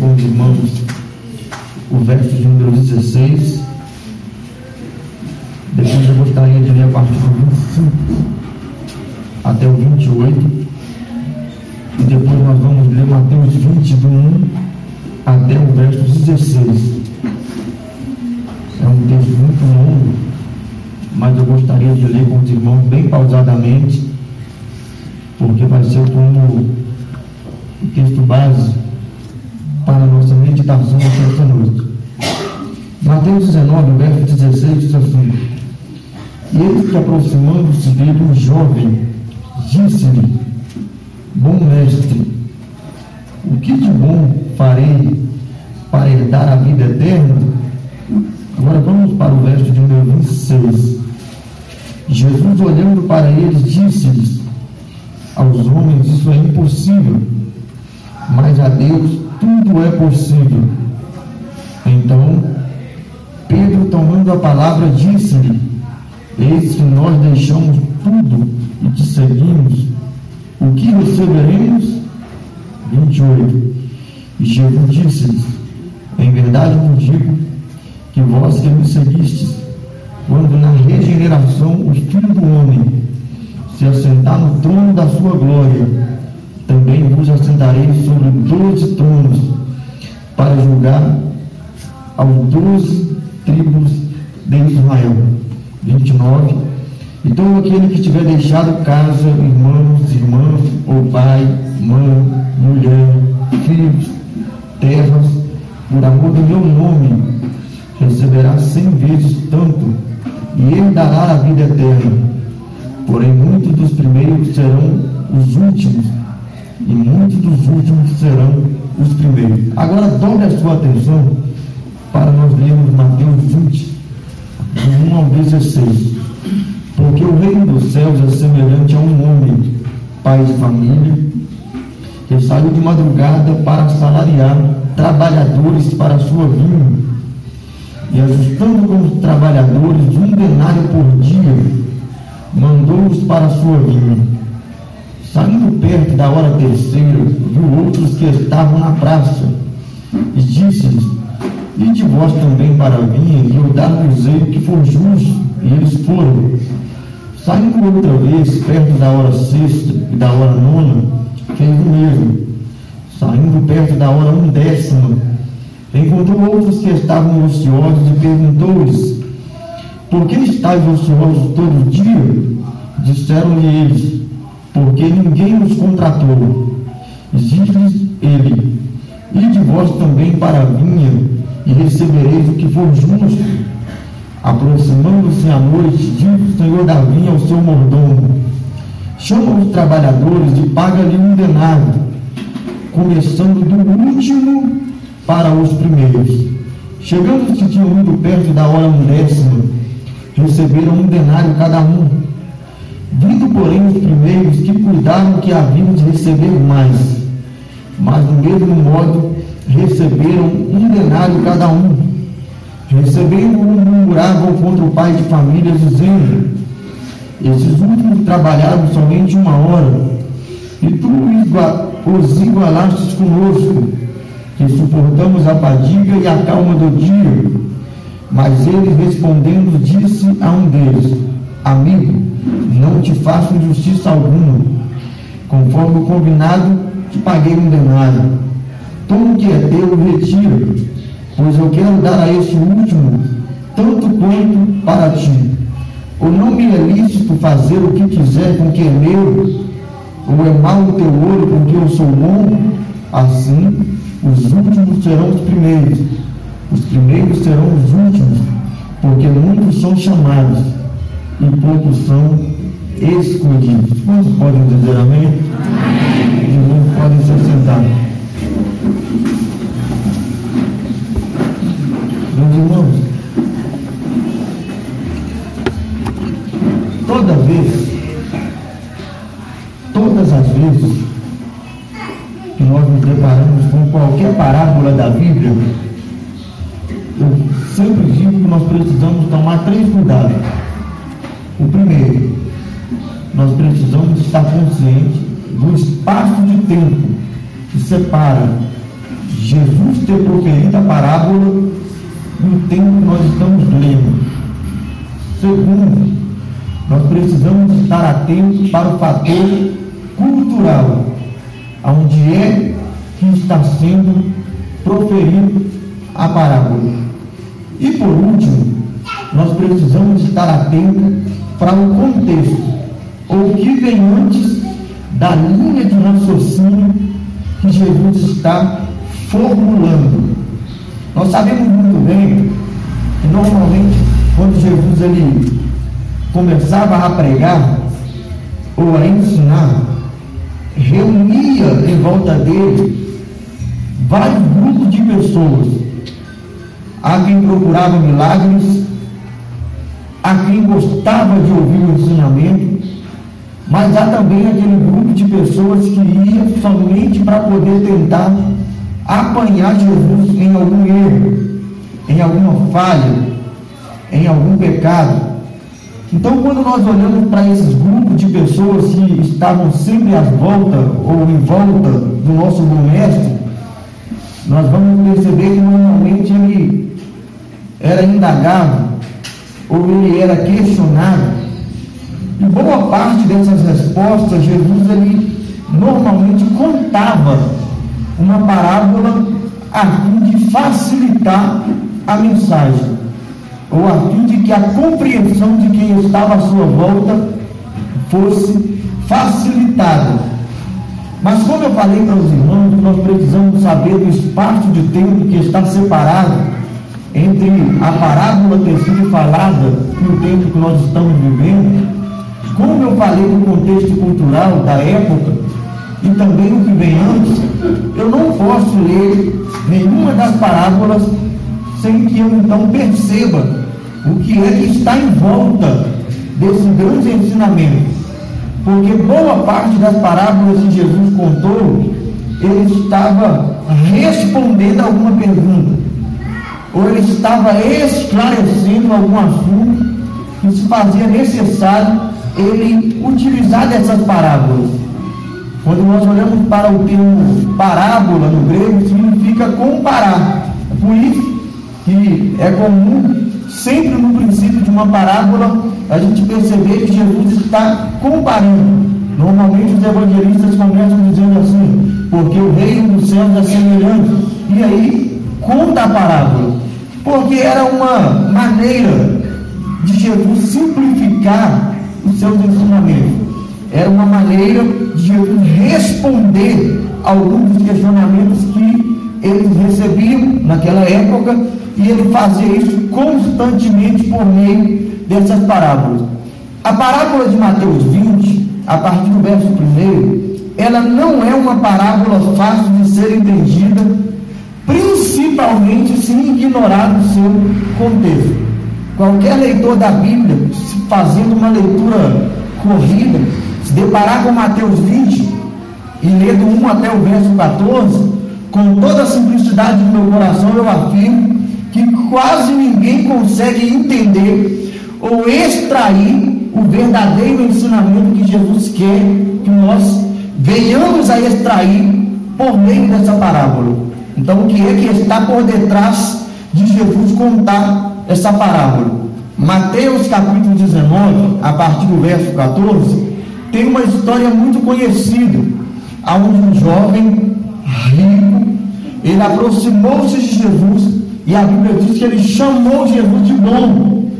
com os irmãos o verso de número 16. Depois eu gostaria de ler a partir do 25 até o 28. E depois nós vamos ler Mateus 20, do 1 até o verso 16. É um texto muito longo, mas eu gostaria de ler com os irmãos bem pausadamente, porque vai ser como o texto base para nossa meditação esta noite. Mateus 19, verso 16 diz assim: ele aproximando-se dele, um jovem, disse-lhe: Bom mestre, o que de bom farei para herdar a vida eterna? Agora vamos para o verso de número 26. Jesus, olhando para eles, disse-lhes: Aos homens isso é impossível, mas a Deus tudo é possível. Então, Pedro, tomando a palavra, disse-lhe: Eis que nós deixamos tudo e te seguimos. O que receberemos? 28. E Jesus disse-lhes: Em verdade vos digo que vós que me seguistes, quando na regeneração o Filho do Homem se assentar no trono da sua glória, também vos assentarei sobre doze tronos para julgar aos doze tribos de Israel. 29. E todo aquele que tiver deixado casa, irmãos, irmãs, ou pai, mãe, mulher, filhos, terras, por amor do meu nome, receberá cem vezes tanto, e ele dará a vida eterna. Porém, muitos dos primeiros serão os últimos, e muitos dos últimos serão os primeiros. Agora dobre a sua atenção para nós lermos Mateus 20, do 1 ao 16. Porque o reino dos céus é semelhante a um homem, pai de família, que saiu de madrugada para salariar trabalhadores para a sua vinha. E ajustando com os trabalhadores um denário por dia, mandou-os para a sua vinha Saindo perto da hora terceira, viu outros que estavam na praça, e disse-lhes: Ide vós também para vinha, e eu dar-vos o que for justo. E eles foram. Saindo outra vez, perto da hora sexta e da hora nona, fez o mesmo. Saindo perto da hora undécima, encontrou outros que estavam ociosos e perguntou-lhes: Por que estáis ociosos todo dia? Disseram-lhe eles: porque ninguém nos contratou. Diz-lhes ele: Ide vós também para a vinha, e recebereis o que for justo. Aproximando-se a noite, disse o Senhor da vinha ao seu mordomo: Chama os trabalhadores e paga-lhe um denário, começando do último para os primeiros. Chegando que tinham ido perto da hora undécima, receberam um denário cada um. Vindo, porém, os primeiros que cuidavam que haviam de receber mais, mas do mesmo modo receberam um denário cada um. Recebendo-o, murmuravam contra o pai de família, dizendo: Esses últimos trabalharam somente uma hora, e tu os igualastes conosco, que suportamos a fadiga e a calma do dia. Mas ele respondendo, disse a um deles: Amigo, não te faço injustiça alguma. Conforme o combinado, te paguei um denário. Tudo que é teu, retira, pois eu quero dar a este último tanto quanto para ti. Ou não me é lícito fazer o que quiser com que é meu, ou é mau o teu olho porque eu sou bom? Assim, os últimos serão os primeiros, os primeiros serão os últimos, porque muitos são chamados e poucos são escolhidos. Quantos podem dizer amém? amém. Os irmãos podem se sentar. Meus irmãos, toda vez, todas as vezes que nós nos deparamos com qualquer parábola da Bíblia, eu sempre digo que nós precisamos tomar três cuidados. O primeiro, nós precisamos estar conscientes do espaço de tempo que separa Jesus ter proferido a parábola no tempo que nós estamos lendo. Segundo, nós precisamos estar atentos para o fator cultural, onde é que está sendo proferido a parábola. E por último, nós precisamos estar atentos para o contexto, ou o que vem antes da linha de raciocínio que Jesus está formulando. Nós sabemos muito bem que normalmente quando Jesus ele começava a pregar ou a ensinar, reunia em volta dele vários grupos de pessoas. Há quem procurava milagres, há quem gostava de ouvir o ensinamento, mas há também aquele grupo de pessoas que ia somente para poder tentar apanhar Jesus em algum erro, em alguma falha, em algum pecado. Então, quando nós olhamos para esses grupos de pessoas que estavam sempre à volta ou em volta do nosso bom mestre, nós vamos perceber que normalmente ele era indagado ou ele era questionado. E boa parte dessas respostas, Jesus ele normalmente contava uma parábola a fim de facilitar a mensagem ou a fim de que a compreensão de quem estava à sua volta fosse facilitada. Mas como eu falei para os irmãos, nós precisamos saber do espaço de tempo que está separado entre a parábola ter sido falada no tempo que nós estamos vivendo, como eu falei do contexto cultural da época e também o que vem antes, eu não posso ler nenhuma das parábolas sem que eu então perceba o que é que está em volta desse grande ensinamento. Porque boa parte das parábolas que Jesus contou, ele estava respondendo a alguma pergunta, ou ele estava esclarecendo algum assunto que se fazia necessário ele utilizar dessas parábolas. Quando nós olhamos para o termo parábola no grego, significa comparar. Por isso que é comum sempre no princípio de uma parábola, a gente perceber que Jesus está comparando. Normalmente os evangelistas começam dizendo assim, porque o reino dos céus é semelhante. E aí conta a parábola. Porque era uma maneira de Jesus simplificar os seus ensinamentos. Era uma maneira de Jesus responder a alguns dos questionamentos que eles recebiam naquela época e ele fazia isso constantemente por meio dessas parábolas. A parábola de Mateus 20, a partir do verso 1, ela não é uma parábola fácil de ser entendida, principalmente se ignorar o seu contexto. Qualquer leitor da Bíblia, fazendo uma leitura corrida, se deparar com Mateus 20 e ler do 1 até o verso 14, com toda a simplicidade do meu coração, eu afirmo que quase ninguém consegue entender ou extrair o verdadeiro ensinamento que Jesus quer que nós venhamos a extrair por meio dessa parábola. Então, o que é que está por detrás de Jesus contar essa parábola? Mateus capítulo 19, a partir do verso 14, tem uma história muito conhecida, onde um jovem rico, ele aproximou-se de Jesus e a Bíblia diz que ele chamou Jesus de bom.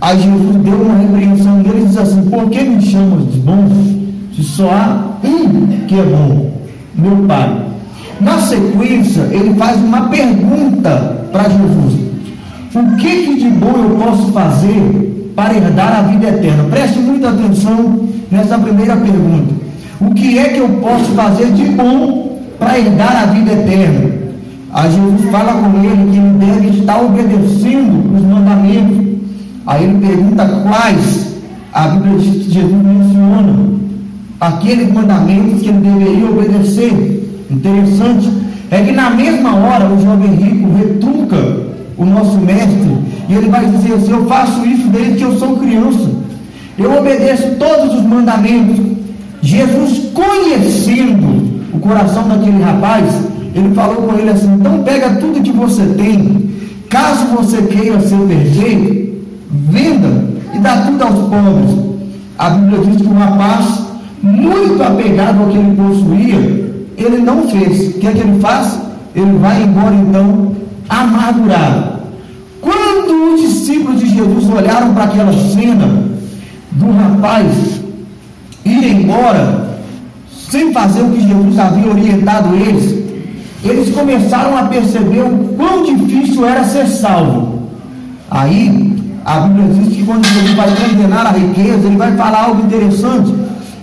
Aí Jesus deu uma repreensão dele e diz assim: Por que me chamas de bom? Se só há um que é bom, meu Pai. Na sequência, ele faz uma pergunta para Jesus: O que, que de bom eu posso fazer para herdar a vida eterna? Preste muita atenção nessa primeira pergunta. O que é que eu posso fazer de bom para herdar a vida eterna? Aí Jesus fala com ele que ele deve estar obedecendo os mandamentos. Aí ele pergunta quais. A Bíblia que Jesus menciona aqueles mandamentos que ele deveria obedecer. Interessante é que na mesma hora o jovem rico retruca o nosso mestre e ele vai dizer assim: Eu faço isso desde que eu sou criança. Eu obedeço todos os mandamentos. Jesus, conhecendo o coração daquele rapaz, ele falou com ele assim: então pega tudo que você tem, caso você queira ser perfeito, venda e dá tudo aos pobres. A Bíblia diz que o rapaz, muito apegado ao que ele possuía, ele não fez. O que é que ele faz? Ele vai embora então amargurado. Quando os discípulos de Jesus olharam para aquela cena do rapaz ir embora, sem fazer o que Jesus havia orientado eles, eles começaram a perceber o quão difícil era ser salvo. Aí, a Bíblia diz que quando Jesus vai condenar a riqueza, ele vai falar algo interessante.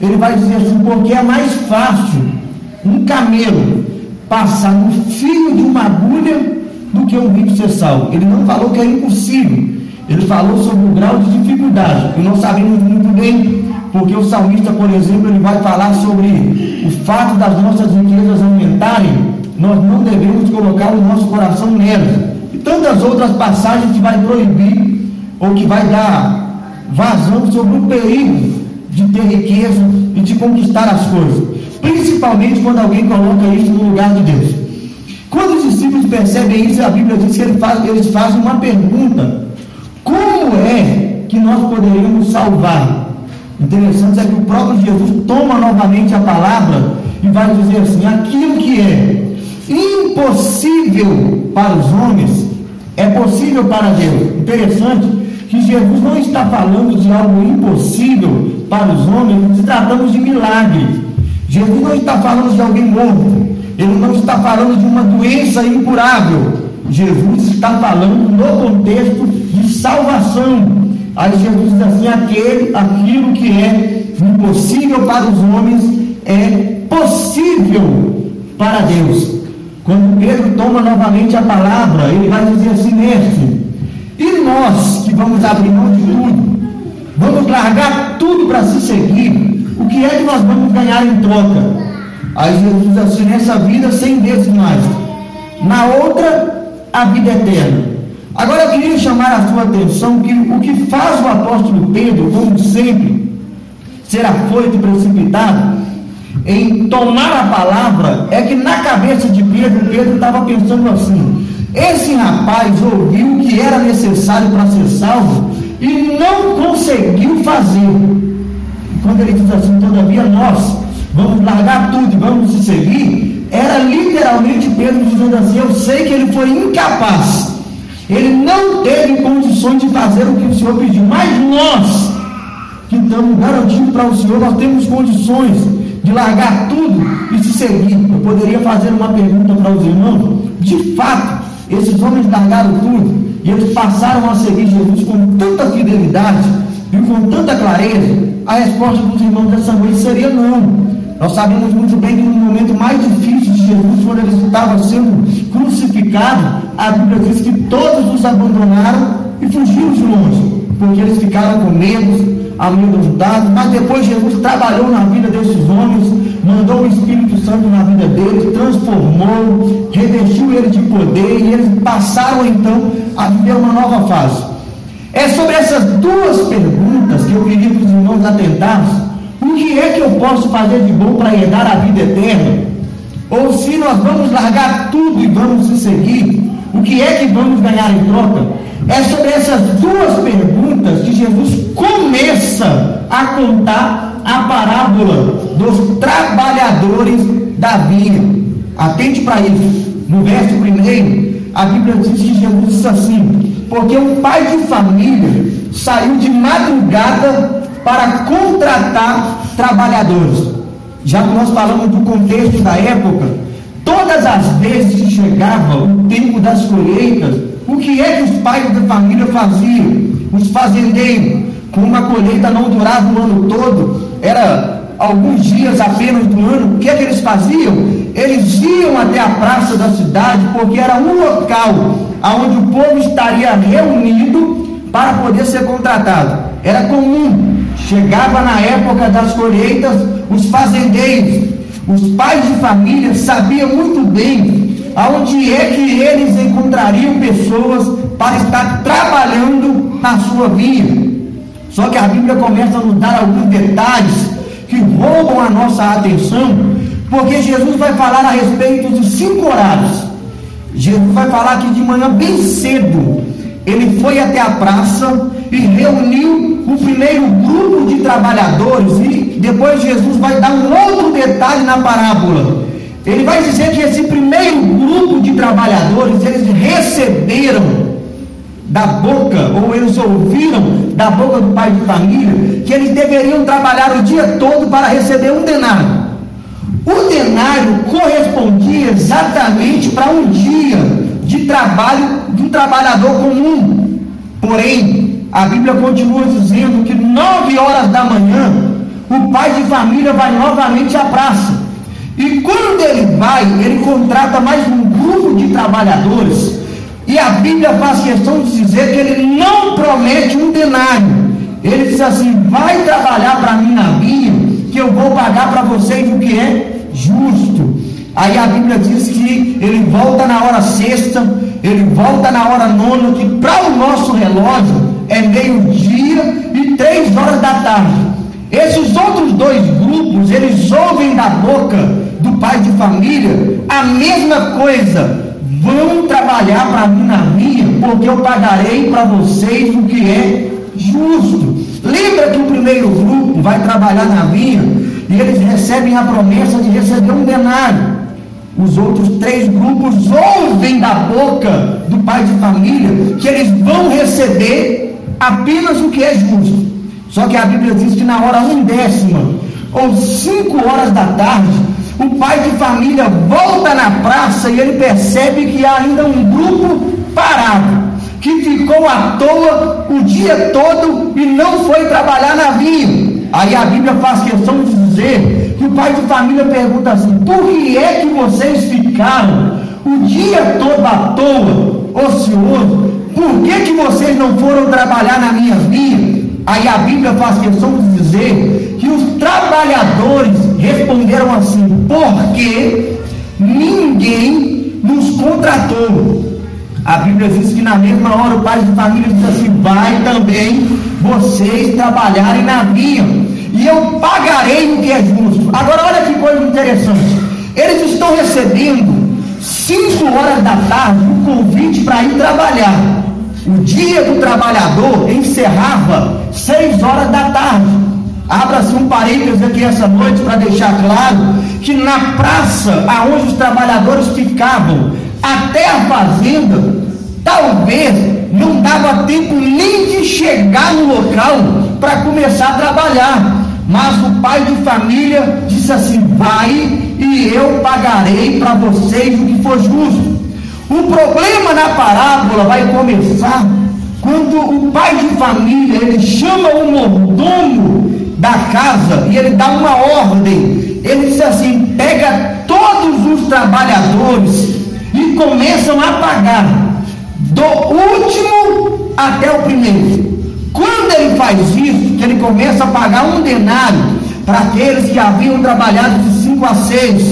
Ele vai dizer assim: porque é mais fácil um camelo passar no fio de uma agulha do que um rico ser salvo. Ele não falou que é impossível. Ele falou sobre o grau de dificuldade. E nós sabemos muito bem, porque o salmista, por exemplo, ele vai falar sobre o fato das nossas riquezas aumentarem. Nós não devemos colocar o nosso coração nelas. E tantas outras passagens que vai proibir ou que vai dar vazão sobre o perigo de ter riqueza e de conquistar as coisas, principalmente quando alguém coloca isso no lugar de Deus. Quando os discípulos percebem isso, a Bíblia diz que eles fazem, uma pergunta: como é que nós poderíamos salvar? Interessante é que o próprio Jesus toma novamente a palavra e vai dizer assim: aquilo que é impossível para os homens é possível para Deus. Interessante que Jesus não está falando de algo impossível para os homens, tratamos de milagre. Jesus não está falando de alguém morto, ele não está falando de uma doença incurável. Jesus está falando no contexto de salvação. Aí Jesus diz assim: aquele, aquilo que é impossível para os homens é possível para Deus. Quando Pedro toma novamente a palavra, ele vai dizer assim: mestre, e nós que vamos abrir mão de tudo, vamos largar tudo para se seguir, que é que nós vamos ganhar em troca? Aí Jesus assim: nessa vida, cem vezes mais, na outra, a vida eterna. Agora eu queria chamar a sua atenção que o que faz o apóstolo Pedro, como sempre, ser afoito e precipitado em tomar a palavra, é que na cabeça de Pedro, Pedro estava pensando assim: esse rapaz ouviu o que era necessário para ser salvo e não conseguiu fazer. Quando ele diz assim, todavia nós vamos largar tudo e vamos se seguir, era literalmente Pedro dizendo assim: Eu sei que ele foi incapaz, ele não teve condições de fazer o que o Senhor pediu, mas nós, que estamos garantindo para o Senhor, nós temos condições de largar tudo e se seguir. Eu poderia fazer uma pergunta para os irmãos: de fato, esses homens largaram tudo e eles passaram a seguir Jesus com tanta fidelidade e com tanta clareza. A resposta dos irmãos dessa noite seria não. Nós sabemos muito bem que no momento mais difícil de Jesus, quando ele estava sendo crucificado, a Bíblia diz que todos os abandonaram e fugiram de longe, porque eles ficaram com medo, amedrontados. Mas depois Jesus trabalhou na vida desses homens mandou o Espírito Santo na vida deles, transformou, revestiu ele de poder e eles passaram então a viver uma nova fase. É sobre essas duas perguntas que eu queria que os irmãos atentassem. O que é que eu posso fazer de bom para herdar a vida eterna? Ou se nós vamos largar tudo e vamos se seguir, o que é que vamos ganhar em troca? É sobre essas duas perguntas que Jesus começa a contar a parábola dos trabalhadores da vinha. Atente para isso. No verso primeiro, a Bíblia diz que Jesus disse assim: Porque um pai de família saiu de madrugada para contratar trabalhadores. Já que nós falamos do contexto da época, todas as vezes que chegava o tempo das colheitas, o que é que os pais da família faziam? Os fazendeiros, com uma colheita não durava o ano todo, era alguns dias apenas do ano, o que é que eles faziam? Eles iam até a praça da cidade, porque era um local onde o povo estaria reunido para poder ser contratado. Era comum, chegava na época das colheitas, os fazendeiros, os pais de família sabiam muito bem aonde é que eles encontrariam pessoas para estar trabalhando na sua vinha. Só que a Bíblia começa a nos dar alguns detalhes que roubam a nossa atenção Porque Jesus vai falar a respeito dos cinco horários. Jesus vai falar que de manhã bem cedo ele foi até a praça e reuniu o primeiro grupo de trabalhadores e depois Jesus vai dar um outro detalhe na parábola. Ele vai dizer que esse primeiro grupo de trabalhadores eles receberam da boca, ou eles ouviram da boca do pai de família, que eles deveriam trabalhar o dia todo para receber um denário. O denário correspondia exatamente para um dia de trabalho de um trabalhador comum. Porém, a Bíblia continua dizendo que nove horas da manhã, o pai de família vai novamente à praça. E quando ele vai, ele contrata mais um grupo de trabalhadores. E a Bíblia faz questão de dizer que ele não promete um denário. Ele diz assim: vai trabalhar para mim na vinha, que eu vou pagar para vocês o que é justo. Aí a Bíblia diz que ele volta na hora sexta, ele volta na hora nona, que para o nosso relógio é meio-dia e três horas da tarde. Esses outros dois grupos, eles ouvem da boca do pai de família a mesma coisa. Vão trabalhar para mim na minha, porque eu pagarei para vocês o que é justo. Lembra que o primeiro grupo vai trabalhar na vinha e eles recebem a promessa de receber um denário. Os outros três grupos ouvem da boca do pai de família que eles vão receber apenas o que é justo. Só que a Bíblia diz que na hora undécima ou cinco horas da tarde, o pai de família volta na praça e ele percebe que há ainda um grupo parado, que ficou à toa o dia todo e não foi trabalhar na vinha. Aí a Bíblia faz questão de dizer que o pai de família pergunta assim: por que é que vocês ficaram o dia todo à toa, ocioso? Por que, que vocês não foram trabalhar na minha vinha? Aí a Bíblia faz questão de dizer que os trabalhadores responderam assim: porque ninguém nos contratou. A Bíblia diz que na mesma hora o pai de família diz assim: vai também vocês trabalharem na vinha, e eu pagarei o que é justo. Agora, olha que coisa interessante: eles estão recebendo 5 horas da tarde o convite para ir trabalhar. O dia do trabalhador encerrava 6 horas da tarde. Abra-se um parênteses aqui essa noite para deixar claro que na praça aonde os trabalhadores ficavam até a fazenda, talvez não dava tempo nem de chegar no local para começar a trabalhar. Mas o pai de família disse assim: vai e eu pagarei para vocês o que for justo. O problema na parábola vai começar quando o pai de família ele chama o mordomo da casa e ele dá uma ordem. Ele diz assim: pega todos os trabalhadores e começam a pagar do último até o primeiro. Quando ele faz isso, que ele começa a pagar um denário para aqueles que haviam trabalhado de 5 a 6,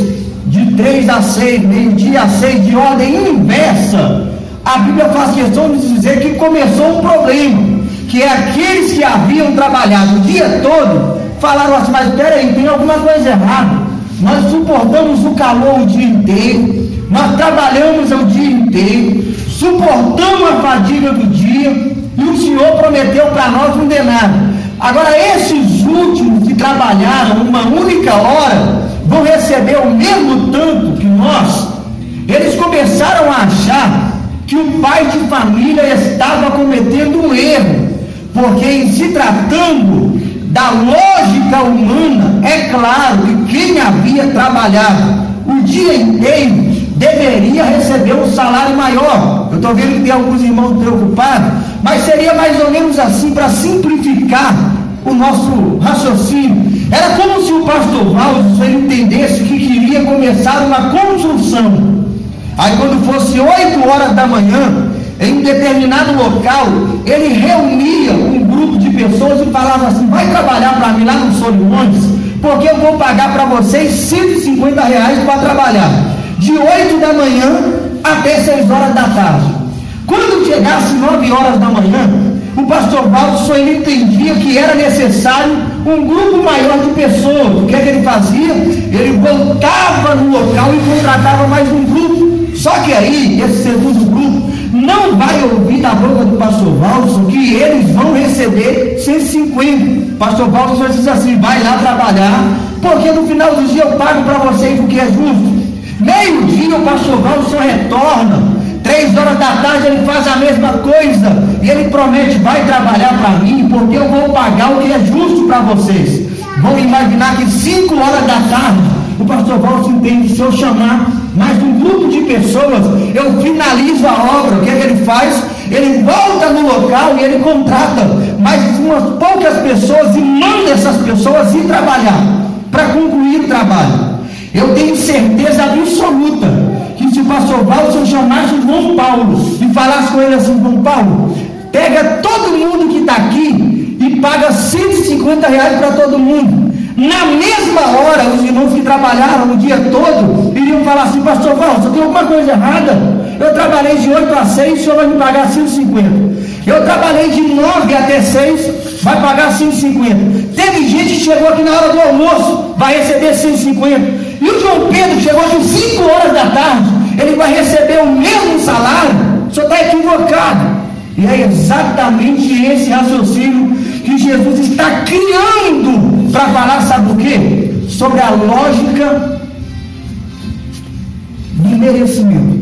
de 3 a 6, meio-dia a 6, de ordem inversa, a Bíblia faz questão de dizer que começou um problema, que é aqueles que haviam trabalhado o dia todo, falaram assim, mas peraí, tem alguma coisa errada. Nós suportamos o calor o dia inteiro, nós trabalhamos o dia inteiro, suportamos a fadiga do dia, e o Senhor prometeu para nós um denário. Agora, esses últimos que trabalharam uma única hora, vão receber o mesmo tanto que nós. Eles começaram a achar que o pai de família estava cometendo um erro, porque em se tratando da lógica humana, é claro que quem havia trabalhado o dia inteiro deveria receber um salário maior. Eu estou vendo que tem alguns irmãos preocupados, mas seria mais ou menos assim para simplificar o nosso raciocínio. Era como se o pastor Valdes entendesse que queria começar uma construção. Aí quando fosse 8 horas da manhã, em um determinado local, ele reunia um grupo de pessoas e falava assim: vai trabalhar para mim lá no Solimões, porque eu vou pagar para vocês 150 reais para trabalhar de 8 da manhã até 6 horas da tarde. Quando chegasse 9 horas da manhã, o pastor Valdo ele entendia que era necessário um grupo maior de pessoas. O que é que ele fazia? Ele voltava no local e contratava mais um grupo. Só que aí, esse segundo grupo não vai ouvir da boca do pastor Valdo que eles vão receber 150. Pastor Valdo só diz assim: vai lá trabalhar, porque no final do dia eu pago para vocês o que é justo. Meio-dia o pastor Valdo só retorna Três horas da tarde ele faz a mesma coisa. E ele promete: vai trabalhar para mim, porque eu vou pagar o que é justo para vocês. Vão imaginar que cinco horas da tarde, o pastor Walter entende: se eu chamar mais um grupo de pessoas, eu finalizo a obra. O que, é que ele faz? Ele volta no local e ele contrata mais umas poucas pessoas e manda essas pessoas ir trabalhar para concluir o trabalho. Eu tenho certeza absoluta que se o pastor Walter chamasse João Paulo e falasse com ele assim, João Paulo, pega todo mundo que está aqui e paga 150 reais para todo mundo. Na mesma hora, os irmãos que trabalharam o dia todo iriam falar assim, pastor Walter, tem alguma coisa errada? Eu trabalhei de 8 a 6, o senhor vai me pagar 150. Eu trabalhei de 9 até 6, vai pagar 150. Teve gente que chegou aqui na hora do almoço, vai receber 150. E o João Pedro chegou aqui 5 horas da tarde, ele vai receber o mesmo salário, o senhor está equivocado. E é exatamente esse raciocínio que Jesus está criando para falar, sabe o quê? Sobre a lógica do merecimento.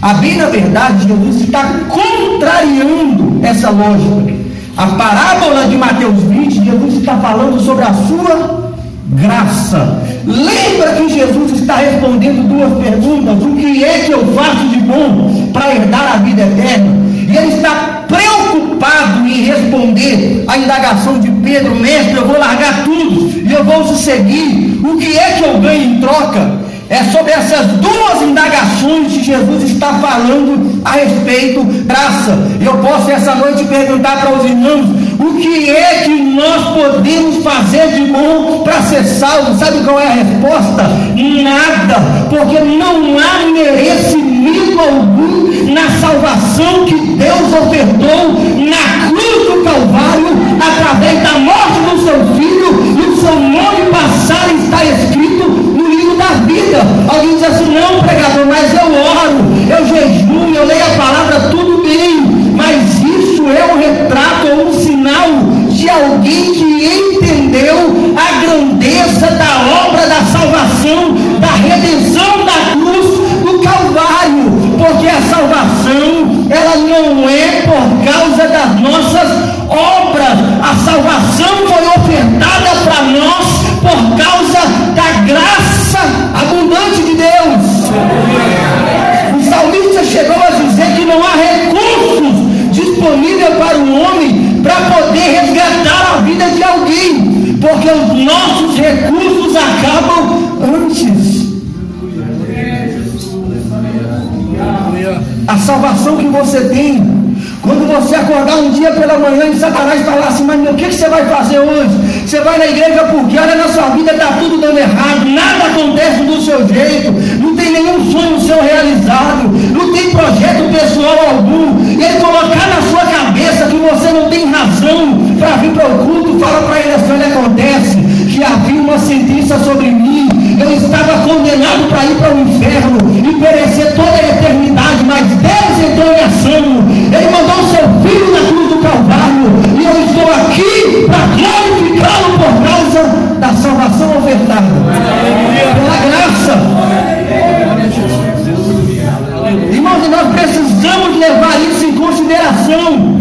A bem na verdade, Jesus está contrariando essa lógica. A parábola de Mateus 20, Jesus está falando sobre a sua graça. Lembra que Jesus está respondendo duas perguntas: o que é que eu faço de bom para herdar a vida eterna? E ele está preocupado em responder a indagação de Pedro: Mestre, eu vou largar tudo e eu vou te seguir. O que é que eu ganho em troca? É sobre essas duas indagações que Jesus está falando a respeito graça. Eu posso essa noite perguntar para os irmãos o que é que nós podemos fazer de bom para ser salvo. Sabe qual é a resposta? Nada, porque não há merecimento algum na salvação que Deus ofertou na cruz do Calvário através da morte do seu filho e o seu nome passar está escrito da vida. Alguém diz assim, não, pregador, mas eu oro, eu jejuo, eu leio a palavra, tudo bem. Mas isso é um retrato, é um sinal de alguém que entendeu a grandeza da obra da salvação, da redenção da cruz do Calvário. Porque a salvação, ela não é por causa das nossas obras. A salvação foi ofertada para poder resgatar a vida de alguém, porque os nossos recursos acabam antes. A salvação que você tem quando você acordar um dia pela manhã e Satanás falar assim, mas o que, que você vai fazer hoje? Você vai na igreja porque olha na sua vida está tudo dando errado, nada acontece do seu jeito, não tem nenhum sonho seu realizado, não tem projeto pessoal algum, e ele colocar na sua cabeça que você não tem razão para vir para o culto, fala para ele assim, olha acontece, que havia uma sentença sobre mim, eu estava condenado para ir para o inferno e perecer toda a eternidade, mas Deus entrou em ação, Ele mandou o seu filho na cruz do Calvário, e eu estou aqui para causa da salvação ofertada, pela graça. Irmãos, nós precisamos levar isso em consideração.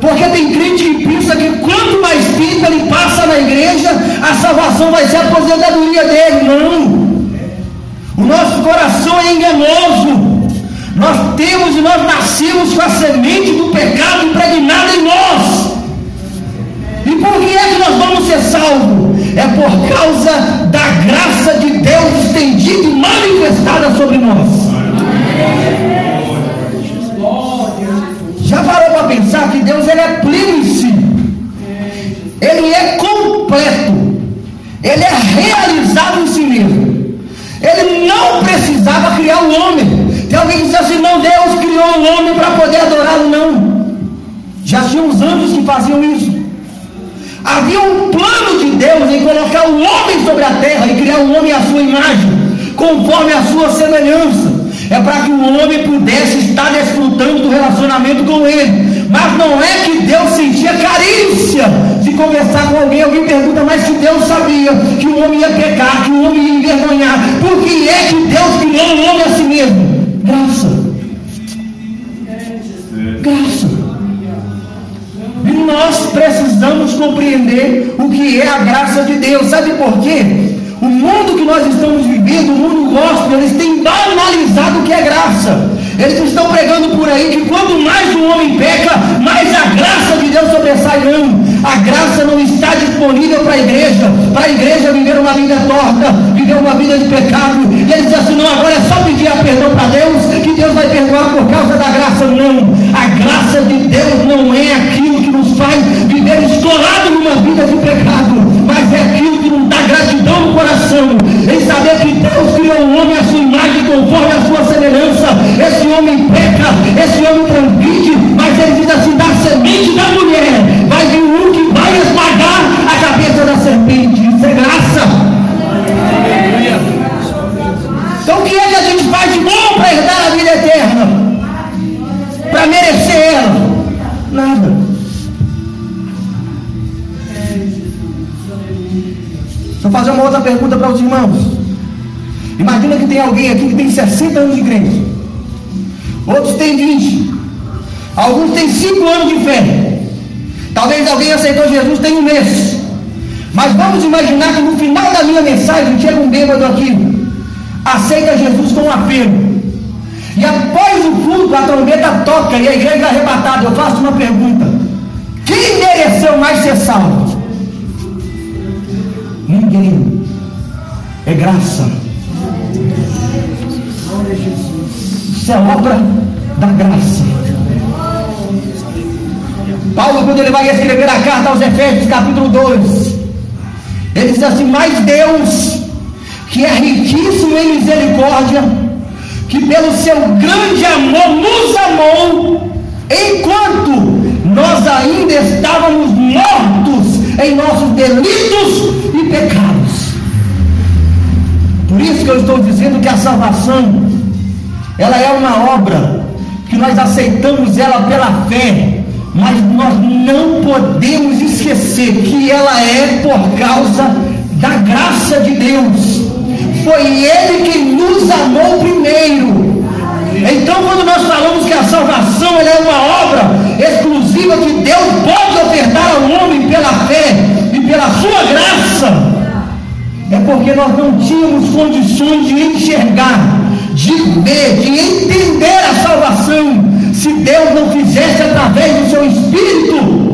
Porque tem crente que pensa que quanto mais tempo ele passa na igreja, a salvação vai ser a aposentadoria dele. Não. O nosso coração é enganoso. Nós temos e nós nascemos com a semente do pecado impregnada em nós. Por que é que nós vamos ser salvos? É por causa da graça de Deus estendida e manifestada sobre nós. Já parou para pensar que Deus ele é pleno em si? Ele é completo. Ele é realizado em si mesmo. Ele não precisava criar o homem. Tem alguém que diz assim: não, Deus criou o homem para poder adorá-lo. Não. Já tinha uns anjos que faziam isso. Havia um plano de Deus em colocar o homem sobre a terra e criar o homem à sua imagem, conforme a sua semelhança. É para que o homem pudesse estar desfrutando do relacionamento com ele. Mas não é que Deus sentia carícia de conversar com alguém. Alguém pergunta, mas se Deus sabia que o homem ia pecar, que o homem ia envergonhar, por que é que Deus criou o homem a si mesmo? Graça. Graça. Nós precisamos compreender o que é a graça de Deus. Sabe por quê? O mundo que nós estamos vivendo, o mundo gospel, eles têm banalizado o que é graça. Eles estão pregando por aí que quanto mais o homem peca, mais a graça de Deus sobressai. Não, a graça não está disponível para a igreja, para a igreja viver uma vida torta, viver uma vida de pecado. E eles dizem assim: não, agora é só pedir a perdão para Deus, que Deus vai perdoar por causa da graça. Não, a graça de Deus não é aquilo nos faz viver escolado numa vida de pecado, mas é aquilo que nos dá gratidão no coração, em saber que Deus criou o homem à sua imagem, conforme a sua semelhança. Esse homem peca, esse homem transgride, mas ele diz assim: da semente da mulher uma pergunta para os irmãos. Imagina que tem alguém aqui que tem 60 anos de igreja. Outros têm 20. Alguns têm 5 anos de fé. Talvez alguém aceitou Jesus tem um mês. Mas vamos imaginar que no final da minha mensagem chega um bêbado aqui. Aceita Jesus com um apelo. E após o culto, a trombeta toca e a igreja é arrebatada. Eu faço uma pergunta: quem mereceu mais ser salvo? Ninguém. É graça. Isso é obra da graça. Paulo, quando ele vai escrever a carta aos Efésios, capítulo 2, ele diz assim: Mas Deus, que é riquíssimo em misericórdia, que pelo seu grande amor nos amou, enquanto nós ainda estávamos mortos em nossos delitos e pecados. Por isso que eu estou dizendo que a salvação, ela é uma obra que nós aceitamos ela pela fé, mas nós não podemos esquecer que ela é por causa da graça de Deus. Foi Ele que nos amou primeiro. Então, quando nós falamos que a salvação é uma obra exclusiva que Deus pode ofertar ao homem pela fé e pela sua graça, é porque nós não tínhamos condições de enxergar, de ver, de entender a salvação, se Deus não fizesse através do seu Espírito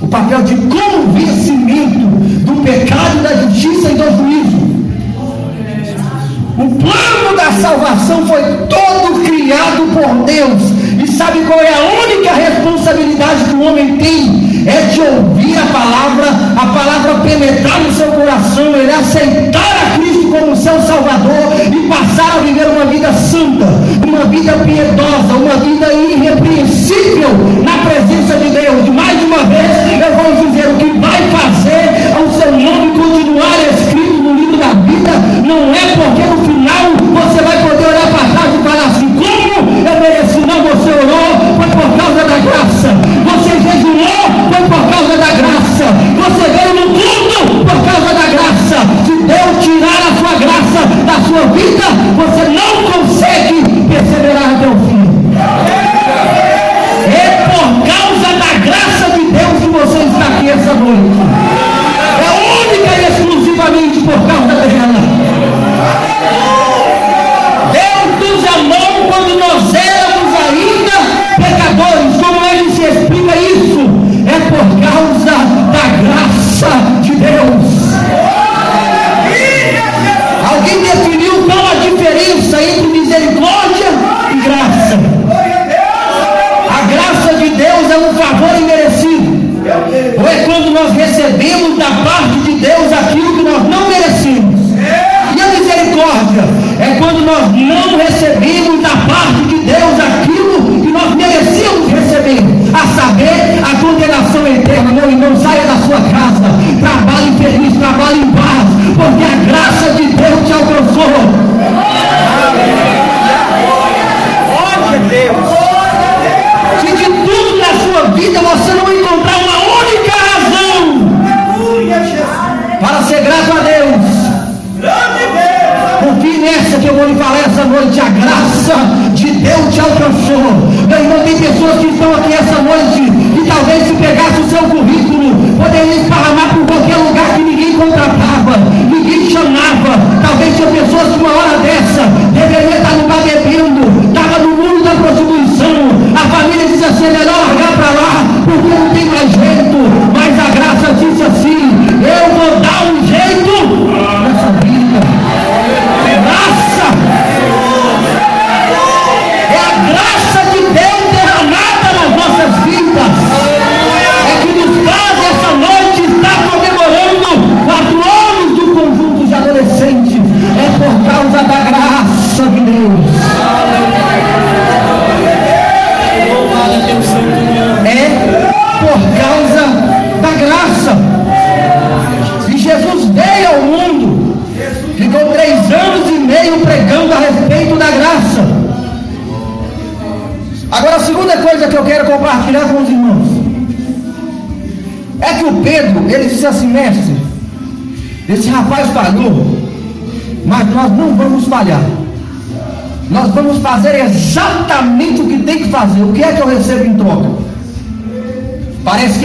o papel de convencimento do pecado, da justiça e do juízo. O plano da salvação foi todo criado por Deus. E sabe qual é a única responsabilidade que o homem tem? É de ouvir a palavra, a palavra penetrar no seu coração,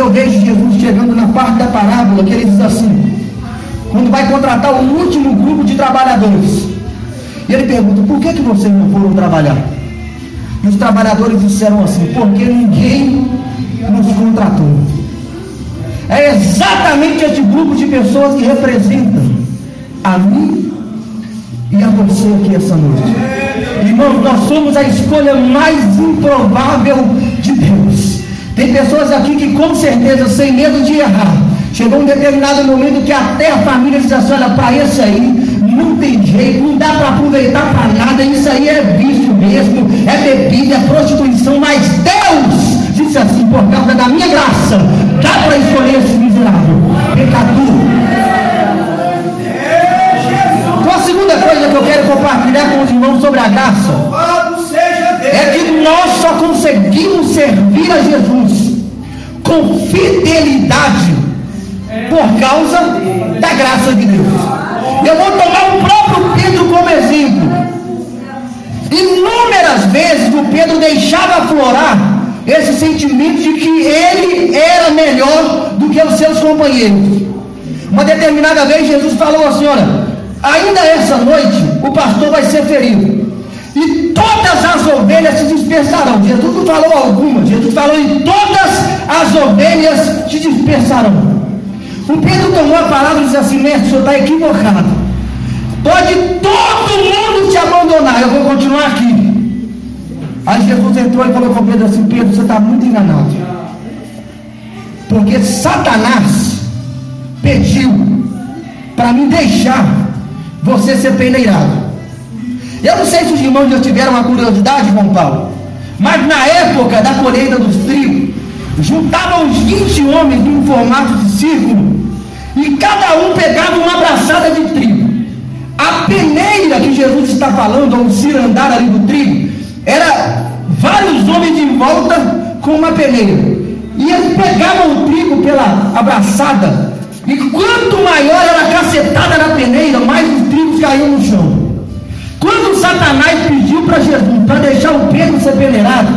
eu vejo Jesus chegando na parte da parábola que ele diz assim: quando vai contratar o último grupo de trabalhadores, e ele pergunta: por que, que vocês não foram trabalhar? E os trabalhadores disseram assim: porque ninguém nos contratou. É exatamente este grupo de pessoas que representam a mim e a você aqui essa noite. Irmãos, nós somos a escolha mais improvável. Tem pessoas aqui que com certeza, sem medo de errar, chegou um determinado momento que até a família diz assim, olha, para esse aí, não tem jeito, não dá para aproveitar para nada, isso aí é vício mesmo, é bebida, é prostituição, mas Deus disse assim, por causa da minha graça, dá para escolher esse miserável, pecador. Então a segunda coisa que eu quero compartilhar com os irmãos sobre a graça é que nós só conseguimos servir a Jesus com fidelidade por causa da graça de Deus. Eu vou tomar o próprio Pedro como exemplo. Inúmeras vezes o Pedro deixava aflorar esse sentimento de que ele era melhor do que os seus companheiros. Uma determinada vez Jesus falou assim: Olha, ainda essa noite o pastor vai ser ferido. Todas as ovelhas se dispersarão. Jesus não falou algumas, Jesus falou em todas as ovelhas se dispersarão. O Pedro tomou a palavra e disse assim: Mestre, o senhor está equivocado. Pode todo mundo te abandonar, eu vou continuar aqui. Aí Jesus entrou e falou com Pedro assim: Pedro, você está muito enganado. Porque Satanás pediu para me deixar você ser peneirado. Eu não sei se os irmãos já tiveram uma curiosidade, João Paulo, mas na época da colheita dos trigos, juntavam uns 20 homens em um formato de círculo e cada um pegava uma abraçada de trigo. A peneira que Jesus está falando, ou cirandar ali do trigo, era vários homens em volta com uma peneira. E eles pegavam o trigo pela abraçada, e quanto maior era a cacetada na peneira, mais os trigos caíam no chão. Quando Satanás pediu para Jesus para deixar o Pedro ser peneirado,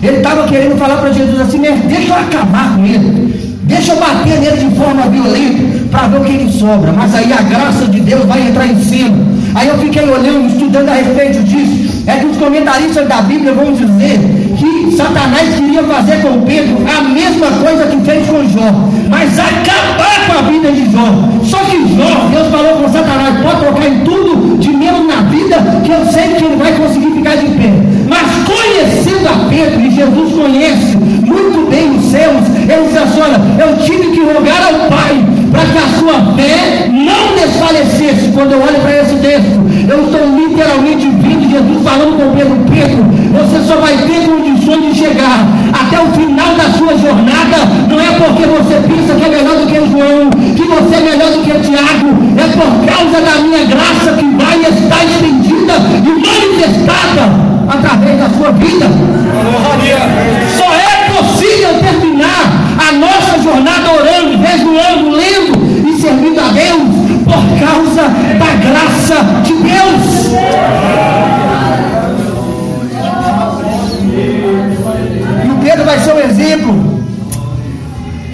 ele estava querendo falar para Jesus assim, deixa eu acabar com ele, deixa eu bater nele de forma violenta para ver o que ele sobra. Mas aí a graça de Deus vai entrar em cima. Aí eu fiquei olhando, estudando a respeito disso. É que os comentaristas da Bíblia vão dizer que Satanás queria fazer com Pedro a mesma coisa que fez com Jó, mas acabar com a vida de Jó. Só que Jó, Deus falou com Satanás, pode tocar em tudo de menos na vida, que eu sei que ele vai conseguir ficar de pé. Mas conhecendo a Pedro, e Jesus conhece muito bem os céus, ele diz assim: olha, eu tive que rogar ao Pai para que a sua fé não desfalecesse. Quando eu olho para esse texto, eu estou literalmente vendo Jesus falando com Pedro: Pedro, você só vai ter condições onde chegar, até o final da sua jornada, não é porque você pensa que é melhor do que João, que você é melhor do que Tiago, é por causa da minha graça que vai estar estendida e manifestada através da sua vida. Só é possível terminar a nossa jornada orando, resdoando, lendo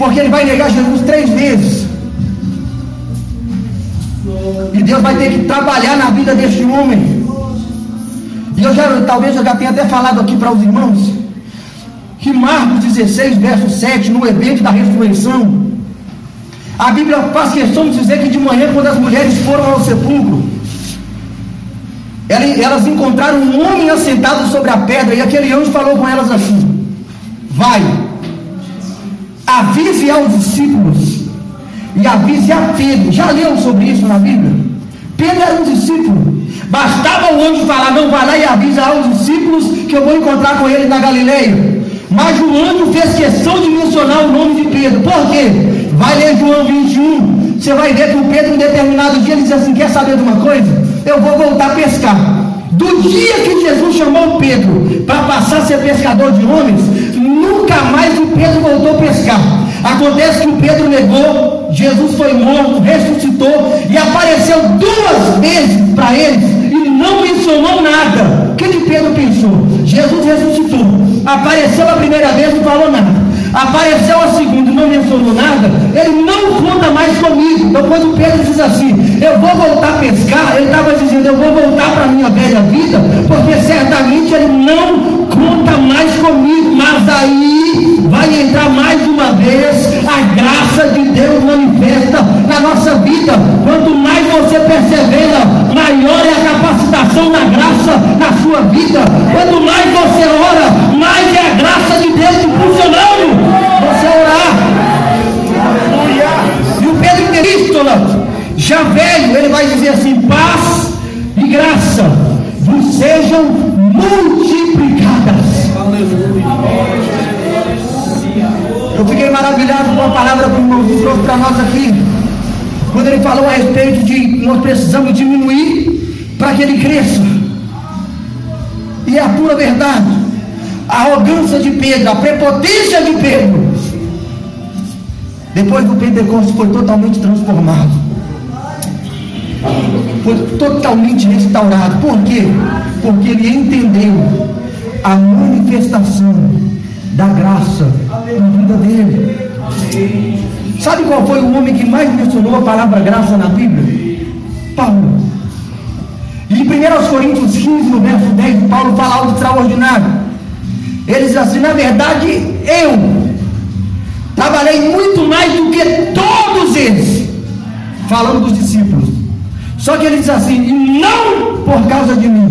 porque ele vai negar Jesus três vezes. E Deus vai ter que trabalhar na vida deste homem. E eu já, talvez eu já tenha até falado aqui para os irmãos, que Marcos 16, verso 7, no evento da ressurreição, a Bíblia faz questão de dizer que de manhã, quando as mulheres foram ao sepulcro, elas encontraram um homem assentado sobre a pedra, e aquele anjo falou com elas assim: Vai, avise aos discípulos, e avise a Pedro. Já leu sobre isso na Bíblia? Pedro era um discípulo. Bastava o anjo falar: Não, vai lá e avisa aos discípulos que eu vou encontrar com eles na Galileia. Mas o anjo fez questão de mencionar o nome de Pedro. Por quê? Vai ler João 21. Você vai ver que o Pedro, em determinado dia, ele diz assim: Quer saber de uma coisa? Eu vou voltar a pescar. Do dia que Jesus chamou Pedro para passar a ser pescador de homens, nunca mais o Pedro voltou a pescar. Acontece que o Pedro negou, Jesus foi morto, ressuscitou e apareceu duas vezes para eles e não mencionou nada. O que, que Pedro pensou? Jesus ressuscitou, apareceu a primeira vez e não falou nada. Apareceu a segunda e não mencionou nada, ele não conta mais comigo. Então, quando Pedro diz assim, eu vou voltar a pescar, ele estava dizendo, eu vou voltar para a minha velha vida, porque certamente ele não conta mais comigo. Mas aí vai entrar mais uma vez a graça de Deus manifesta na nossa vida. Quanto mais você persevera, maior é a capacitação da graça na sua vida. Quanto mais você ora, mais é a graça de Deus funcionando você orar. E o Pedro Epístola, já velho, ele vai dizer assim: paz e graça vos sejam multiplicadas. Eu fiquei maravilhado com a palavra que o irmão trouxe para nós aqui. Quando ele falou a respeito de nós precisamos diminuir para que ele cresça. E é a pura verdade a arrogância de Pedro, a prepotência de Pedro, depois do Pentecostes foi totalmente transformado. Foi totalmente restaurado. Por quê? Porque ele entendeu a manifestação da graça na vida dele. Sabe qual foi o homem que mais mencionou a palavra graça na Bíblia? Paulo. E em 1 Coríntios 15, no verso 10, Paulo fala algo extraordinário. Ele diz assim: na verdade, eu trabalhei muito mais do que todos eles, falando dos discípulos. Só que ele diz assim: e não por causa de mim,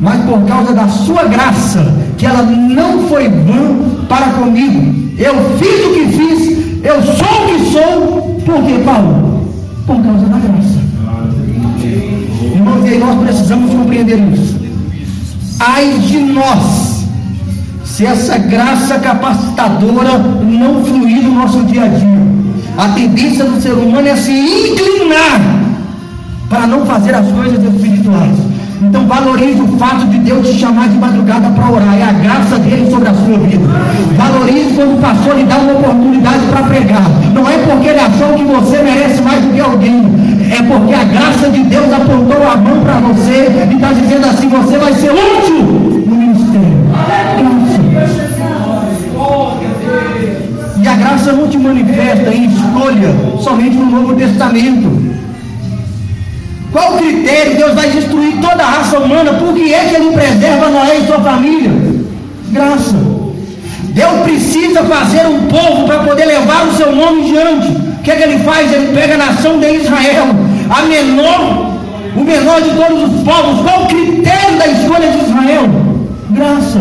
mas por causa da sua graça, que ela não foi vã para comigo. Eu fiz o que fiz, eu sou o que sou, por que, Paulo? Por causa da graça. Irmãos, e aí nós precisamos compreender isso. Ai de nós se essa graça capacitadora não fluir no nosso dia a dia. A tendência do ser humano é se inclinar para não fazer as coisas espirituais. Então valorize o fato de Deus te chamar de madrugada para orar. É a graça dele sobre a sua vida. Valorize quando o pastor lhe dá uma oportunidade para pregar. Não é porque ele achou que você merece mais do que alguém. É porque a graça de Deus apontou a mão para você e está dizendo assim: você vai ser útil no ministério. E a graça não te manifesta em escolha somente no Novo Testamento. Qual critério? Deus vai destruir toda a raça humana. Por que é que ele preserva Noé e sua família? Graça. Deus precisa fazer um povo para poder levar o seu nome diante. O que é que ele faz? Ele pega a nação de Israel, a menor, o menor de todos os povos. Qual o critério da escolha de Israel? Graça.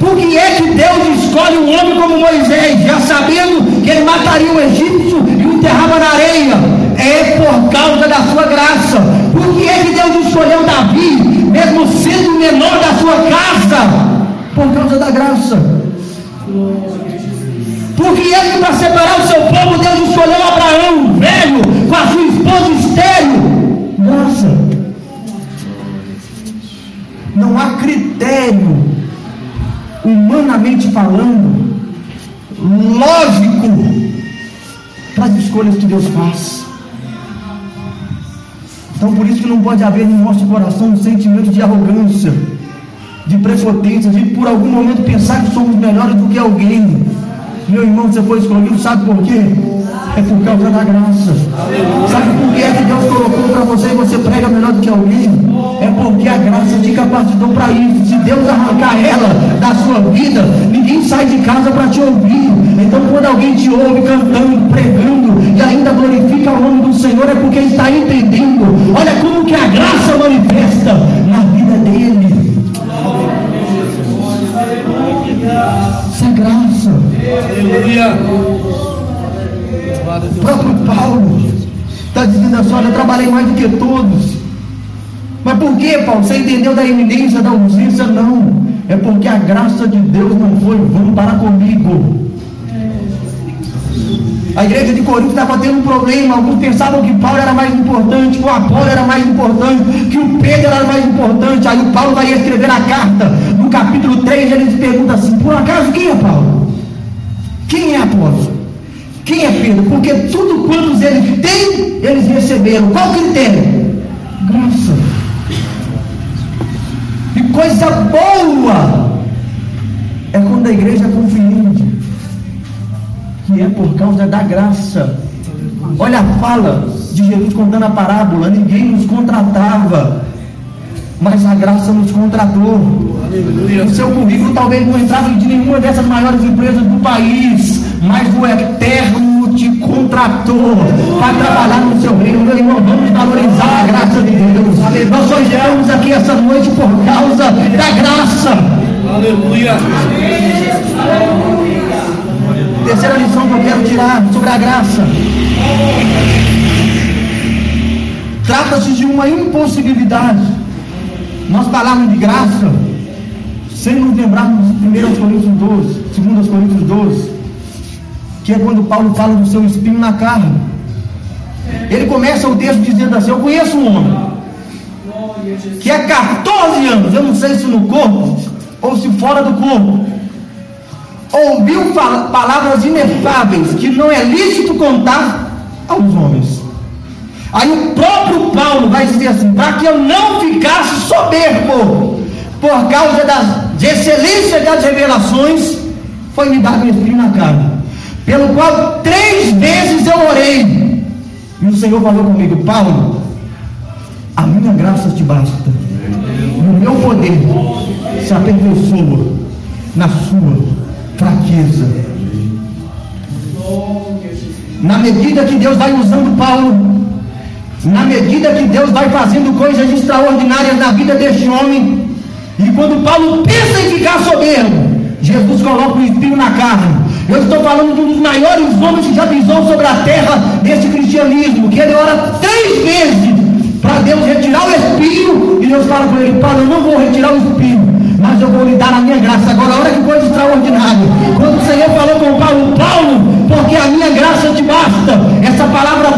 Por que é que Deus escolhe um homem como Moisés, já sabendo que ele mataria o egípcio e o enterrava na areia? É por causa da sua graça. Por que é que Deus escolheu Davi, mesmo sendo o menor da sua casa? Por causa da graça. Porque ele, para separar o seu povo, Deus escolheu Abraão, velho, com a sua esposa estéreo. Graça. Não há critério, humanamente falando, lógico, para as escolhas que Deus faz. Então por isso que não pode haver no nosso coração um sentimento de arrogância, de prepotência, de por algum momento pensar que somos melhores do que alguém. Meu irmão, você foi escolhido, sabe por quê? É por causa da graça. Sabe por que é que Deus colocou para você e você prega melhor do que alguém? É porque a graça te capacitou para isso. Se Deus arrancar ela da sua vida, ninguém sai de casa para te ouvir. Então, quando alguém te ouve cantando, pregando e ainda glorifica o nome do Senhor, é porque está entendendo. Olha como que a graça manifesta na vida dele. Isso é graça. Aleluia. O próprio Paulo está dizendo assim: olha, eu trabalhei mais do que todos. Mas por que, Paulo? Você entendeu da eminência, da urgência? Não. É porque a graça de Deus não foi vão para comigo. A igreja de Corinto estava tendo um problema. Alguns pensavam que Paulo era mais importante, que o Apolo era mais importante, que o Pedro era mais importante. Aí o Paulo vai escrever a carta. No capítulo 3, ele se pergunta assim: por acaso quem é Paulo? Quem é Apolo? Quem é Pedro? Porque tudo quantos eles têm, eles receberam. Qual critério? Graça. E coisa boa é quando a igreja compreende que é por causa da graça. Olha a fala de Jesus contando a parábola: ninguém nos contratava, mas a graça nos contratou. O seu currículo talvez não entrava de nenhuma dessas maiores empresas do país, mas o eterno te contratou para trabalhar no seu reino. Meu irmão, vamos valorizar a graça de Deus. Nós só estamos aqui essa noite por causa da graça. Aleluia. Terceira lição que eu quero tirar sobre a graça. Trata-se de uma impossibilidade. Nós falarmos de graça sem nos lembrarmos de 1 Coríntios 12, 2 Coríntios 12, que é quando Paulo fala do seu espinho na carne. Ele começa o texto dizendo assim: Eu conheço um homem que há 14 anos, eu não sei se no corpo ou se fora do corpo, ouviu palavras inefáveis que não é lícito contar aos homens. Aí o próprio Paulo vai dizer assim: para que eu não ficasse soberbo, por causa das excelências das revelações, foi me dado um espinho na carne, pelo qual três vezes eu orei. E o Senhor falou comigo: Paulo, a minha graça te basta, o meu poder se aperfeiçoa na sua fraqueza. Na medida que Deus vai usando Paulo, na medida que Deus vai fazendo coisas extraordinárias na vida deste homem, e quando Paulo pensa em ficar soberbo, Jesus coloca o espinho na carne. Eu estou falando de um dos maiores homens que já pisou sobre a terra desse cristianismo, que ele ora três vezes para Deus retirar o espinho, e Deus fala com ele, Paulo, eu não vou retirar o espinho, mas eu vou lhe dar a minha graça. Agora, olha que coisa extraordinária. Quando o Senhor falou com Paulo, Paulo, porque a minha graça te basta. Essa palavra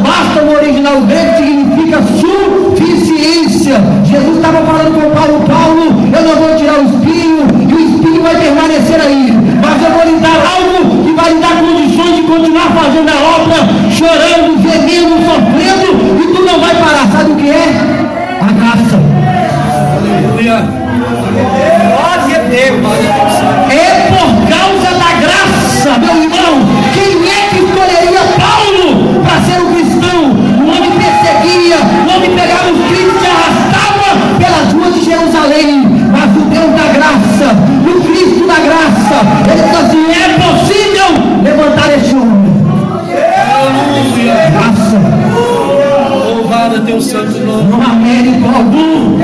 ele diz assim: é possível levantar este homem. Graça. Louvado é teu santo nome. Não há mérito algum.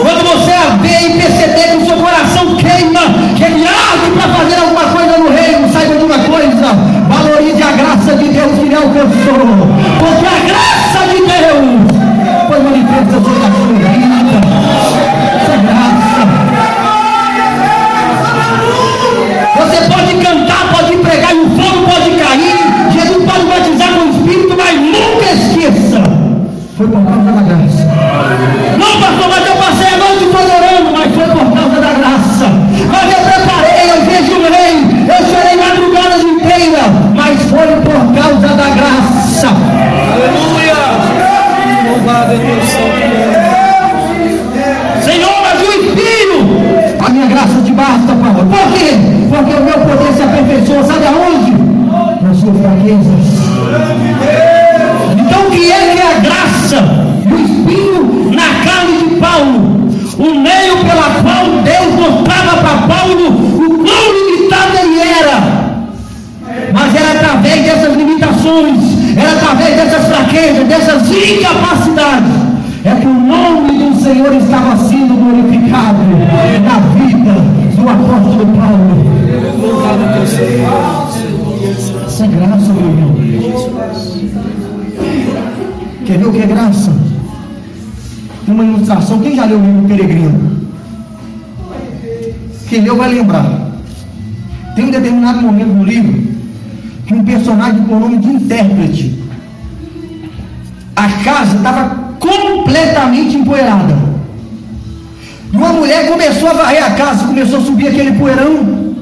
Quando você a vê e perceber que o seu coração queima, que ele arde para fazer alguma coisa no reino, saiba de uma coisa, valorize a graça de Deus que lhe alcançou. Porque a graça de Deus foi manifesta sobre a sua Senhor, mas o Espírito, a minha graça te basta, Pai. Por quê? Porque o meu poder se aperfeiçoa, sabe aonde? Nas suas fraquezas. Então, o que é que é a graça do Espírito na carne de Paulo? O meio pela qual Deus mostrava para Paulo através dessas limitações, era através dessas fraquezas, dessas incapacidades, é que o nome do Senhor estava sendo glorificado na vida do apóstolo Paulo. Isso é graça, meu irmão. Quer ver o que é graça? Uma ilustração. Quem já leu o livro Peregrino? Quem leu vai lembrar. Tem um determinado momento no livro que um personagem com o nome de intérprete. A casa estava completamente empoeirada. E uma mulher começou a varrer a casa, começou a subir aquele poeirão,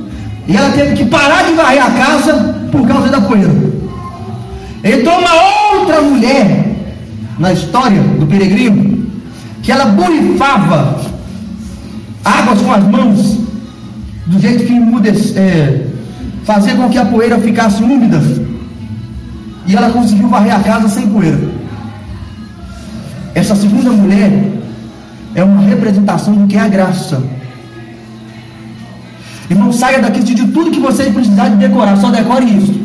e ela teve que parar de varrer a casa por causa da poeira. Entrou uma outra mulher na história do peregrino, que ela borrifava águas com as mãos, do jeito que muda, é, fazer com que a poeira ficasse úmida, e ela conseguiu varrer a casa sem poeira. Essa segunda mulher é uma representação do que é a graça. Irmão, saia daqui de tudo que você precisar de decorar, só decore isso.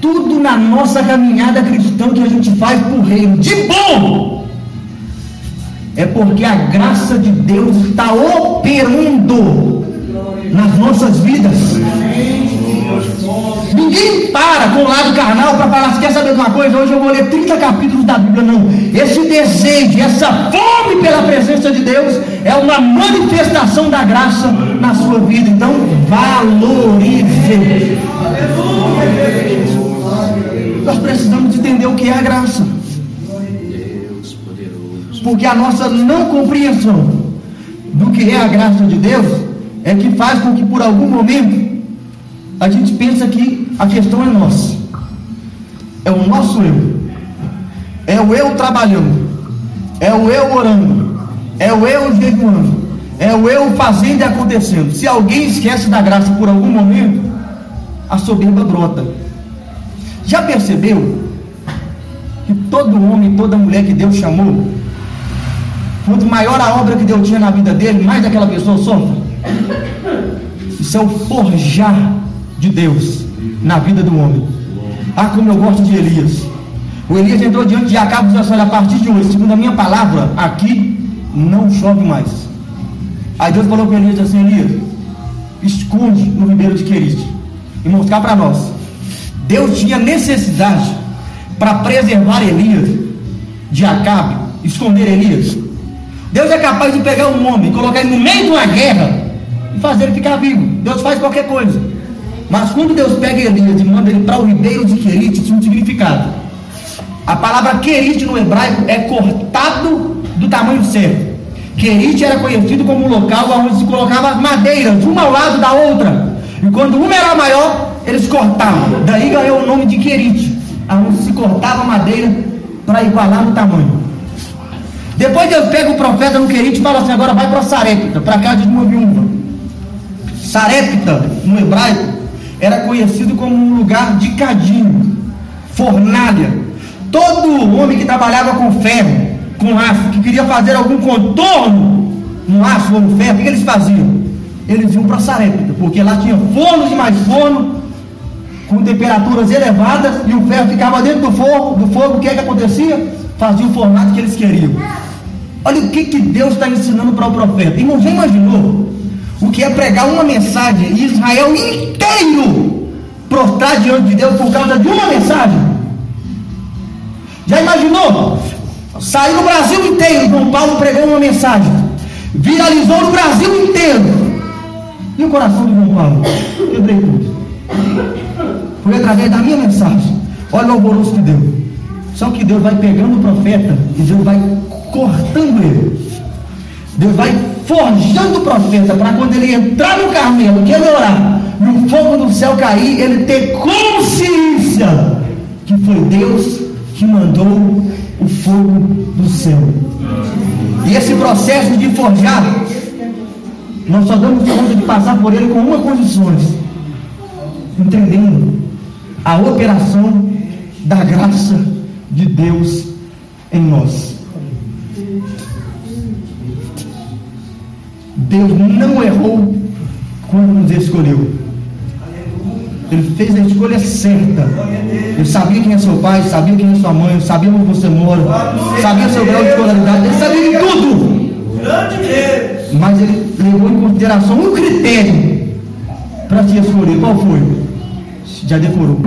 Tudo na nossa caminhada cristã que a gente faz por reino, de bom, é porque a graça de Deus está operando nas nossas vidas. Ninguém para com o lado carnal para falar, quer saber de uma coisa? Hoje eu vou ler 30 capítulos da Bíblia, não. Esse desejo, essa fome pela presença de Deus é uma manifestação da graça na sua vida. Então, valorize. Nós precisamos entender o que é a graça. Porque a nossa não compreensão do que é a graça de Deus é que faz com que por algum momento a gente pensa que a questão é nossa. É o nosso eu. É o eu trabalhando. É o eu orando. É o eu jejuando. É o eu fazendo e acontecendo. Se alguém esquece da graça por algum momento, a soberba brota. Já percebeu que todo homem, toda mulher que Deus chamou, quanto maior a obra que Deus tinha na vida dele, mais aquela pessoa sofre? Isso é o forjar de Deus na vida do homem. Ah, como eu gosto de Elias. O Elias entrou diante de Acabe e disse assim: Olha, a partir de hoje, segundo a minha palavra, aqui não chove mais. Aí Deus falou para Elias assim: Elias, esconde no ribeiro de Querite e mostrar para nós. Deus tinha necessidade para preservar Elias de Acabe, esconder Elias. Deus é capaz de pegar um homem, colocar ele no meio de uma guerra e fazer ele ficar vivo. Deus faz qualquer coisa. Mas quando Deus pega Elias e manda ele para o ribeiro de Querite, tinha um significado. A palavra Querite no hebraico é cortado do tamanho certo. Querite era conhecido como um local onde se colocava madeiras, uma ao lado da outra. E quando uma era maior, eles cortavam. Daí ganhou o nome de Querite, onde se cortava madeira para igualar no tamanho. Depois Deus pega o profeta no Querite e fala assim: agora vai para Sarepta, para casa de uma viúva. Sarepta, no hebraico, era conhecido como um lugar de cadinho, fornalha. Todo homem que trabalhava com ferro, com aço, que queria fazer algum contorno no aço ou no ferro, o que eles faziam? Eles iam para Sarepta, porque lá tinha fornos e mais forno, com temperaturas elevadas, e o ferro ficava dentro do fogo, do fogo, o que é que acontecia? Fazia o formato que eles queriam. Olha o que, que Deus está ensinando para o profeta. Irmão, já imaginou o que é pregar uma mensagem e Israel inteiro prostrar diante de Deus por causa de uma mensagem. Já imaginou? Saiu no Brasil inteiro, João Paulo pregou uma mensagem, viralizou no Brasil inteiro. E o coração de João Paulo? Quebrei tudo. Foi através da minha mensagem. Olha o alvoroço que deu. Só que Deus vai pegando o profeta e Deus vai cortando ele. Deus vai forjando o profeta para quando ele entrar no Carmelo, que ele orar, e o fogo do céu cair, ele ter consciência que foi Deus que mandou o fogo do céu. E esse processo de forjar, nós só damos conta de passar por ele com uma condição, entendendo a operação da graça de Deus em nós. Deus não errou quando nos escolheu. Ele fez a escolha certa. Ele sabia quem é seu pai, sabia quem é sua mãe, sabia onde você mora, sabia seu grau de escolaridade, ele sabia de tudo. Mas ele levou em consideração um critério para te escolher. Qual foi? Já decorou.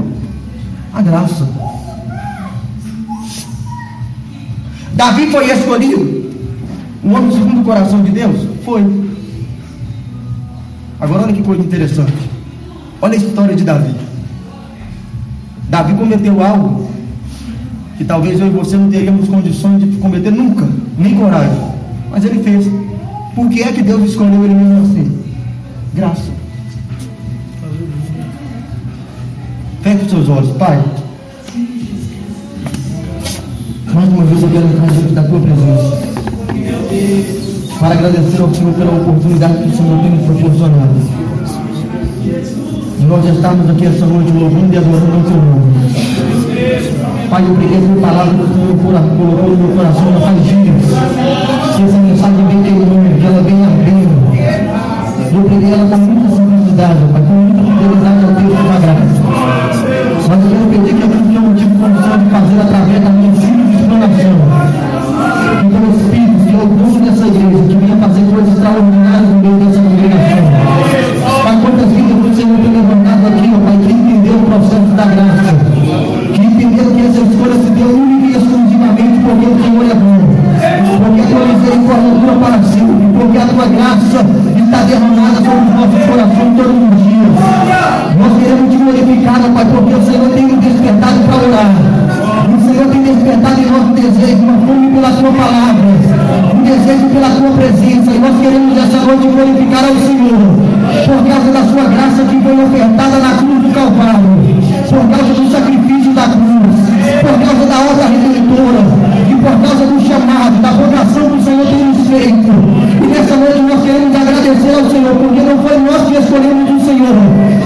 A graça. Davi foi escolhido. Um homem segundo o coração de Deus? Foi. Agora olha que coisa interessante. Olha a história de Davi. Davi cometeu algo que talvez eu e você não teríamos condições de cometer nunca, nem coragem. Mas ele fez. Por que é que Deus escolheu ele mesmo assim? Graça. Feche os seus olhos, Pai. Mais uma vez eu quero diante da tua presença. Para agradecer ao Senhor pela oportunidade que o Senhor tem nos proporcionado. E nós estamos aqui essa noite louvando e adorando o teu nome. Pai, eu peguei a palavra que o Senhor colocou no meu coração já faz dias. Que essa mensagem vem queimando, que ela venha ardendo. Eu peguei ela com muita simplicidade, Pai, com muita fidelidade ao texto da graça. Mas eu quero pedir que aquilo que eu tive condição de fazer através da minha glorificar ao Senhor, por causa da sua graça que foi ofertada na cruz do Calvário, por causa do sacrifício da cruz, por causa da obra redentora e por causa do chamado, da vocação que o Senhor tem nos feito. E nessa noite nós queremos agradecer ao Senhor, porque não foi nós que escolhemos o Senhor,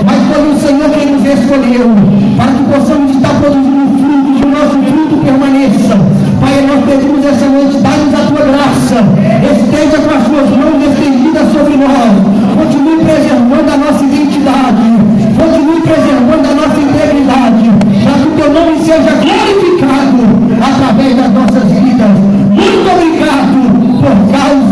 mas foi o Senhor quem nos escolheu, para que possamos estar produzindo fruto, que o nosso fruto permaneça. Pai, nós pedimos essa noite, dá-nos a tua graça, esteja com as tuas mãos estendidas vida sobre nós. Continue preservando a nossa identidade. Continue preservando a nossa integridade. Para que o teu nome seja glorificado através das nossas vidas. Muito obrigado por causa